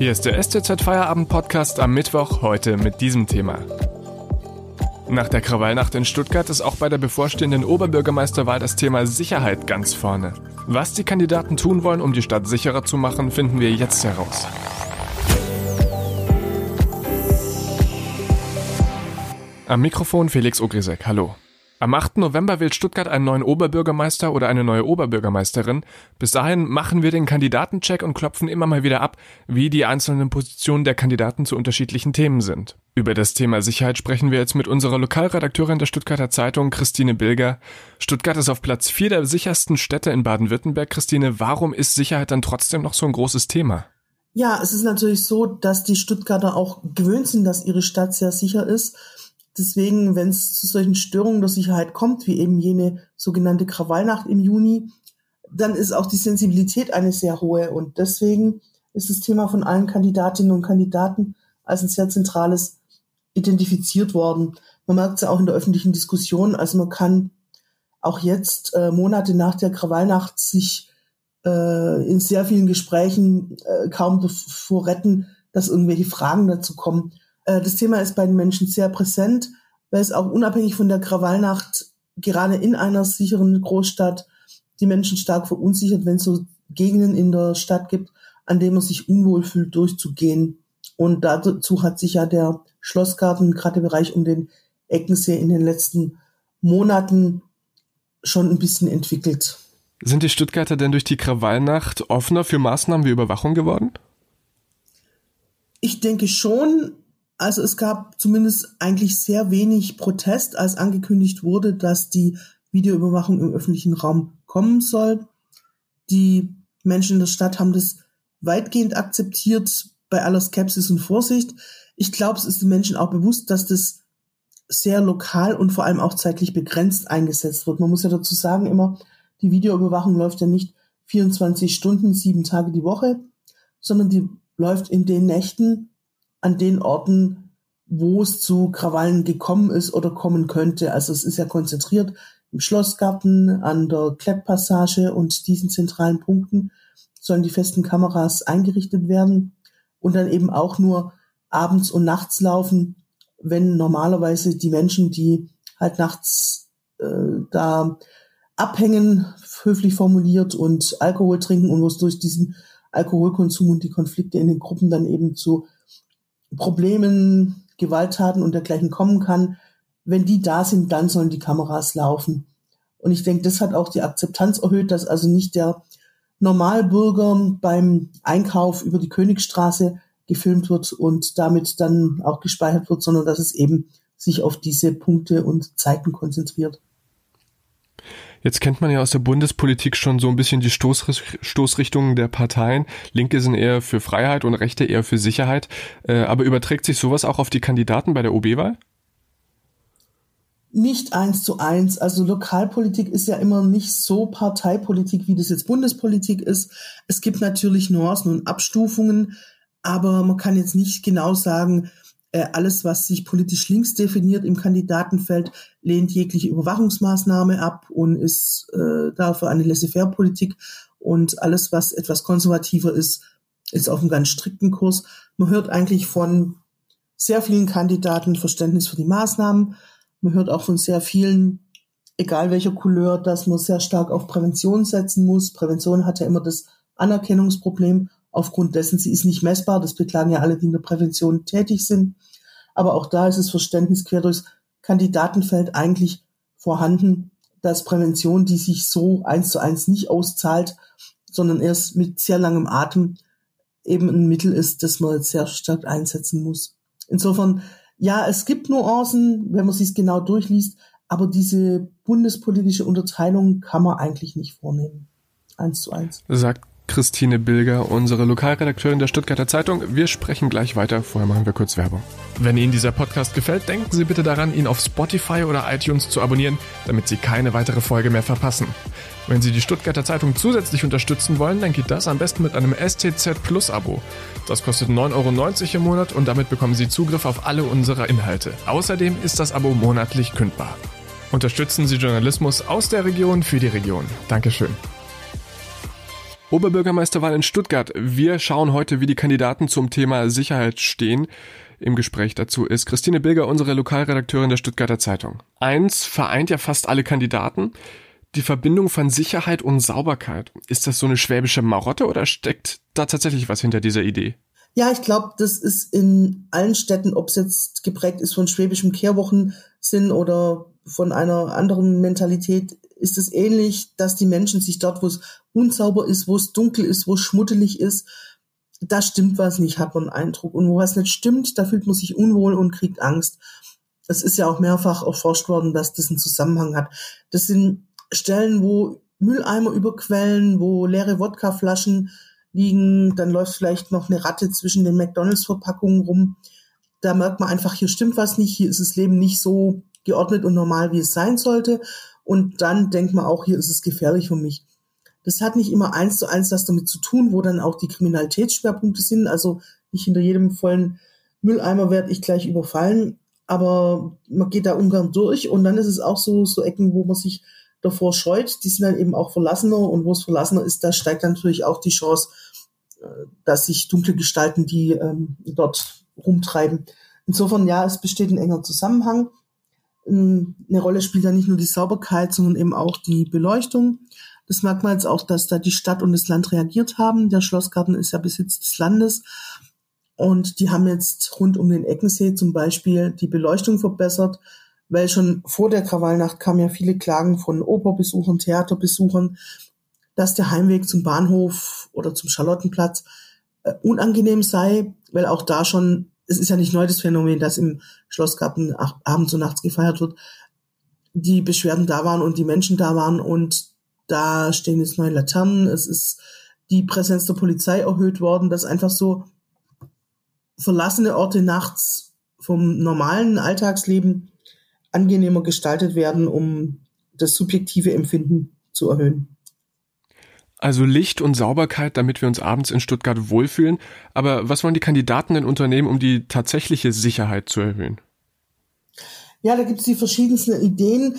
Hier ist der STZ Feierabend Podcast am Mittwoch, heute mit diesem Thema. Nach der Krawallnacht in Stuttgart ist auch bei der bevorstehenden Oberbürgermeisterwahl das Thema Sicherheit ganz vorne. Was die Kandidaten tun wollen, um die Stadt sicherer zu machen, finden wir jetzt heraus. Am Mikrofon Felix Ogrisek, hallo. Am 8. November wählt Stuttgart einen neuen Oberbürgermeister oder eine neue Oberbürgermeisterin. Bis dahin machen wir den Kandidatencheck und klopfen immer mal wieder ab, wie die einzelnen Positionen der Kandidaten zu unterschiedlichen Themen sind. Über das Thema Sicherheit sprechen wir jetzt mit unserer Lokalredakteurin der Stuttgarter Zeitung, Christine Bilger. Stuttgart ist auf Platz 4 der sichersten Städte in Baden-Württemberg. Christine, warum ist Sicherheit dann trotzdem noch so ein großes Thema? Ja, es ist natürlich so, dass die Stuttgarter auch gewöhnt sind, dass ihre Stadt sehr sicher ist Deswegen, wenn es zu solchen Störungen der Sicherheit kommt, wie eben jene sogenannte Krawallnacht im Juni, dann ist auch die Sensibilität eine sehr hohe. Und deswegen ist das Thema von allen Kandidatinnen und Kandidaten als ein sehr zentrales identifiziert worden. Man merkt es ja auch in der öffentlichen Diskussion. Also man kann auch jetzt, äh, Monate nach der Krawallnacht, sich äh, in sehr vielen Gesprächen äh, kaum davor retten, dass irgendwelche Fragen dazu kommen. Äh, das Thema ist bei den Menschen sehr präsent, weil es auch unabhängig von der Krawallnacht gerade in einer sicheren Großstadt die Menschen stark verunsichert, wenn es so Gegenden in der Stadt gibt, an denen man sich unwohl fühlt, durchzugehen. Und dazu hat sich ja der Schlossgarten, gerade der Bereich um den Eckensee in den letzten Monaten schon ein bisschen entwickelt. Sind die Stuttgarter denn durch die Krawallnacht offener für Maßnahmen wie Überwachung geworden? Ich denke schon. Also es gab zumindest eigentlich sehr wenig Protest, als angekündigt wurde, dass die Videoüberwachung im öffentlichen Raum kommen soll. Die Menschen in der Stadt haben das weitgehend akzeptiert, bei aller Skepsis und Vorsicht. Ich glaube, es ist den Menschen auch bewusst, dass das sehr lokal und vor allem auch zeitlich begrenzt eingesetzt wird. Man muss ja dazu sagen immer, die Videoüberwachung läuft ja nicht 24 Stunden, sieben Tage die Woche, sondern die läuft in den Nächten, an den Orten, wo es zu Krawallen gekommen ist oder kommen könnte. Also es ist ja konzentriert im Schlossgarten, an der Klettpassage und diesen zentralen Punkten sollen die festen Kameras eingerichtet werden und dann eben auch nur abends und nachts laufen, wenn normalerweise die Menschen, die halt nachts äh, da abhängen, höflich formuliert und Alkohol trinken und wo es durch diesen Alkoholkonsum und die Konflikte in den Gruppen dann eben zu Problemen, Gewalttaten und dergleichen kommen kann, wenn die da sind, dann sollen die Kameras laufen. Und ich denke, das hat auch die Akzeptanz erhöht, dass also nicht der Normalbürger beim Einkauf über die Königsstraße gefilmt wird und damit dann auch gespeichert wird, sondern dass es eben sich auf diese Punkte und Zeiten konzentriert. Jetzt kennt man ja aus der Bundespolitik schon so ein bisschen die Stoß, Stoßrichtungen der Parteien. Linke sind eher für Freiheit und Rechte eher für Sicherheit. Äh, aber überträgt sich sowas auch auf die Kandidaten bei der OB-Wahl? Nicht eins zu eins. Also Lokalpolitik ist ja immer nicht so Parteipolitik, wie das jetzt Bundespolitik ist. Es gibt natürlich Nuancen und Abstufungen, aber man kann jetzt nicht genau sagen, alles, was sich politisch links definiert im Kandidatenfeld, lehnt jegliche Überwachungsmaßnahme ab und ist äh, dafür eine Laissez-faire-Politik. Und alles, was etwas konservativer ist, ist auf einem ganz strikten Kurs. Man hört eigentlich von sehr vielen Kandidaten Verständnis für die Maßnahmen. Man hört auch von sehr vielen, egal welcher Couleur, dass man sehr stark auf Prävention setzen muss. Prävention hat ja immer das Anerkennungsproblem aufgrund dessen, sie ist nicht messbar. Das beklagen ja alle, die in der Prävention tätig sind. Aber auch da ist das Verständnis quer durchs Kandidatenfeld eigentlich vorhanden, dass Prävention, die sich so eins zu eins nicht auszahlt, sondern erst mit sehr langem Atem eben ein Mittel ist, das man jetzt sehr stark einsetzen muss. Insofern, ja, es gibt Nuancen, wenn man sich genau durchliest, aber diese bundespolitische Unterteilung kann man eigentlich nicht vornehmen. Eins zu eins. Sagt Christine Bilger, unsere Lokalredakteurin der Stuttgarter Zeitung. Wir sprechen gleich weiter. Vorher machen wir kurz Werbung. Wenn Ihnen dieser Podcast gefällt, denken Sie bitte daran, ihn auf Spotify oder iTunes zu abonnieren, damit Sie keine weitere Folge mehr verpassen. Wenn Sie die Stuttgarter Zeitung zusätzlich unterstützen wollen, dann geht das am besten mit einem STZ Plus Abo. Das kostet 9,90 Euro im Monat und damit bekommen Sie Zugriff auf alle unsere Inhalte. Außerdem ist das Abo monatlich kündbar. Unterstützen Sie Journalismus aus der Region für die Region. Dankeschön. Oberbürgermeisterwahl in Stuttgart. Wir schauen heute, wie die Kandidaten zum Thema Sicherheit stehen. Im Gespräch dazu ist Christine Bilger, unsere Lokalredakteurin der Stuttgarter Zeitung. Eins vereint ja fast alle Kandidaten. Die Verbindung von Sicherheit und Sauberkeit. Ist das so eine schwäbische Marotte oder steckt da tatsächlich was hinter dieser Idee? Ja, ich glaube, das ist in allen Städten, ob es jetzt geprägt ist von schwäbischem Kehrwochensinn oder von einer anderen Mentalität, ist es ähnlich, dass die Menschen sich dort, wo es unsauber ist, wo es dunkel ist, wo es schmuddelig ist, da stimmt was nicht, hat man einen Eindruck. Und wo was nicht stimmt, da fühlt man sich unwohl und kriegt Angst. Es ist ja auch mehrfach erforscht worden, dass das einen Zusammenhang hat. Das sind Stellen, wo Mülleimer überquellen, wo leere Wodkaflaschen liegen, dann läuft vielleicht noch eine Ratte zwischen den McDonalds-Verpackungen rum. Da merkt man einfach, hier stimmt was nicht, hier ist das Leben nicht so geordnet und normal, wie es sein sollte. Und dann denkt man auch, hier ist es gefährlich für mich. Das hat nicht immer eins zu eins was damit zu tun, wo dann auch die Kriminalitätsschwerpunkte sind. Also nicht hinter jedem vollen Mülleimer werde ich gleich überfallen, aber man geht da ungern durch. Und dann ist es auch so, so Ecken, wo man sich davor scheut, die sind dann eben auch verlassener und wo es verlassener ist, da steigt natürlich auch die Chance, äh, dass sich dunkle Gestalten, die ähm, dort rumtreiben. Insofern, ja, es besteht ein enger Zusammenhang. Ähm, eine Rolle spielt da nicht nur die Sauberkeit, sondern eben auch die Beleuchtung. Das merkt man jetzt auch, dass da die Stadt und das Land reagiert haben. Der Schlossgarten ist ja Besitz des Landes. Und die haben jetzt rund um den Eckensee zum Beispiel die Beleuchtung verbessert weil schon vor der Krawallnacht kamen ja viele Klagen von Operbesuchern, Theaterbesuchern, dass der Heimweg zum Bahnhof oder zum Charlottenplatz äh, unangenehm sei, weil auch da schon, es ist ja nicht neu das Phänomen, dass im Schlossgarten abends und nachts gefeiert wird, die Beschwerden da waren und die Menschen da waren und da stehen jetzt neue Laternen, es ist die Präsenz der Polizei erhöht worden, dass einfach so verlassene Orte nachts vom normalen Alltagsleben angenehmer gestaltet werden, um das subjektive Empfinden zu erhöhen. Also Licht und Sauberkeit, damit wir uns abends in Stuttgart wohlfühlen. Aber was wollen die Kandidaten denn unternehmen, um die tatsächliche Sicherheit zu erhöhen? Ja, da gibt es die verschiedensten Ideen.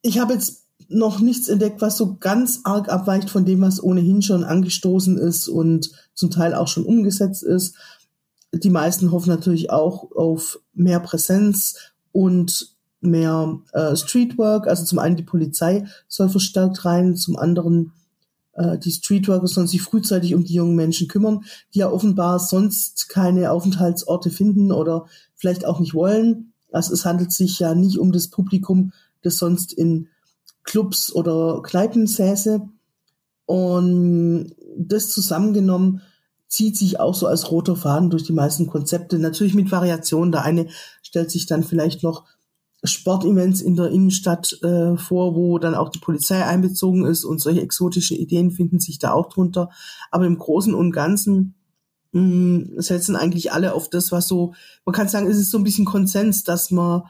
Ich habe jetzt noch nichts entdeckt, was so ganz arg abweicht von dem, was ohnehin schon angestoßen ist und zum Teil auch schon umgesetzt ist. Die meisten hoffen natürlich auch auf mehr Präsenz und mehr äh, Streetwork, also zum einen die Polizei soll verstärkt rein, zum anderen äh, die Streetworker sollen sich frühzeitig um die jungen Menschen kümmern, die ja offenbar sonst keine Aufenthaltsorte finden oder vielleicht auch nicht wollen. Also es handelt sich ja nicht um das Publikum, das sonst in Clubs oder Kneipen säße. Und das zusammengenommen zieht sich auch so als roter Faden durch die meisten Konzepte. Natürlich mit Variationen. Der eine stellt sich dann vielleicht noch Sportevents in der Innenstadt äh, vor, wo dann auch die Polizei einbezogen ist und solche exotische Ideen finden sich da auch drunter. Aber im Großen und Ganzen mh, mm, setzen eigentlich alle auf das, was so, man kann sagen, es ist so ein bisschen Konsens, dass man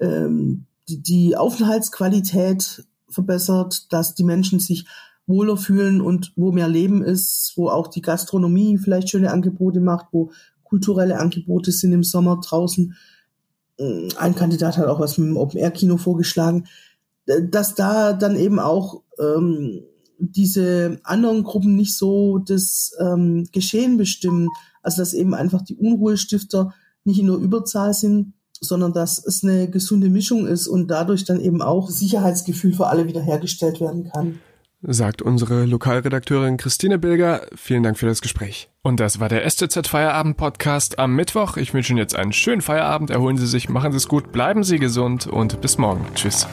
ähm, die, die Aufenthaltsqualität verbessert, dass die Menschen sich wohler fühlen und wo mehr Leben ist, wo auch die Gastronomie vielleicht schöne Angebote macht, wo kulturelle Angebote sind im Sommer draußen ein Kandidat hat auch was mit dem Open-Air-Kino vorgeschlagen, dass da dann eben auch ähm, diese anderen Gruppen nicht so das ähm, Geschehen bestimmen. Also dass eben einfach die Unruhestifter nicht in der Überzahl sind, sondern dass es eine gesunde Mischung ist und dadurch dann eben auch Sicherheitsgefühl für alle wiederhergestellt werden kann sagt unsere Lokalredakteurin Christine Bilger. Vielen Dank für das Gespräch. Und das war der STZ Feierabend Podcast am Mittwoch. Ich wünsche Ihnen jetzt einen schönen Feierabend. Erholen Sie sich, machen Sie es gut, bleiben Sie gesund und bis morgen. Tschüss.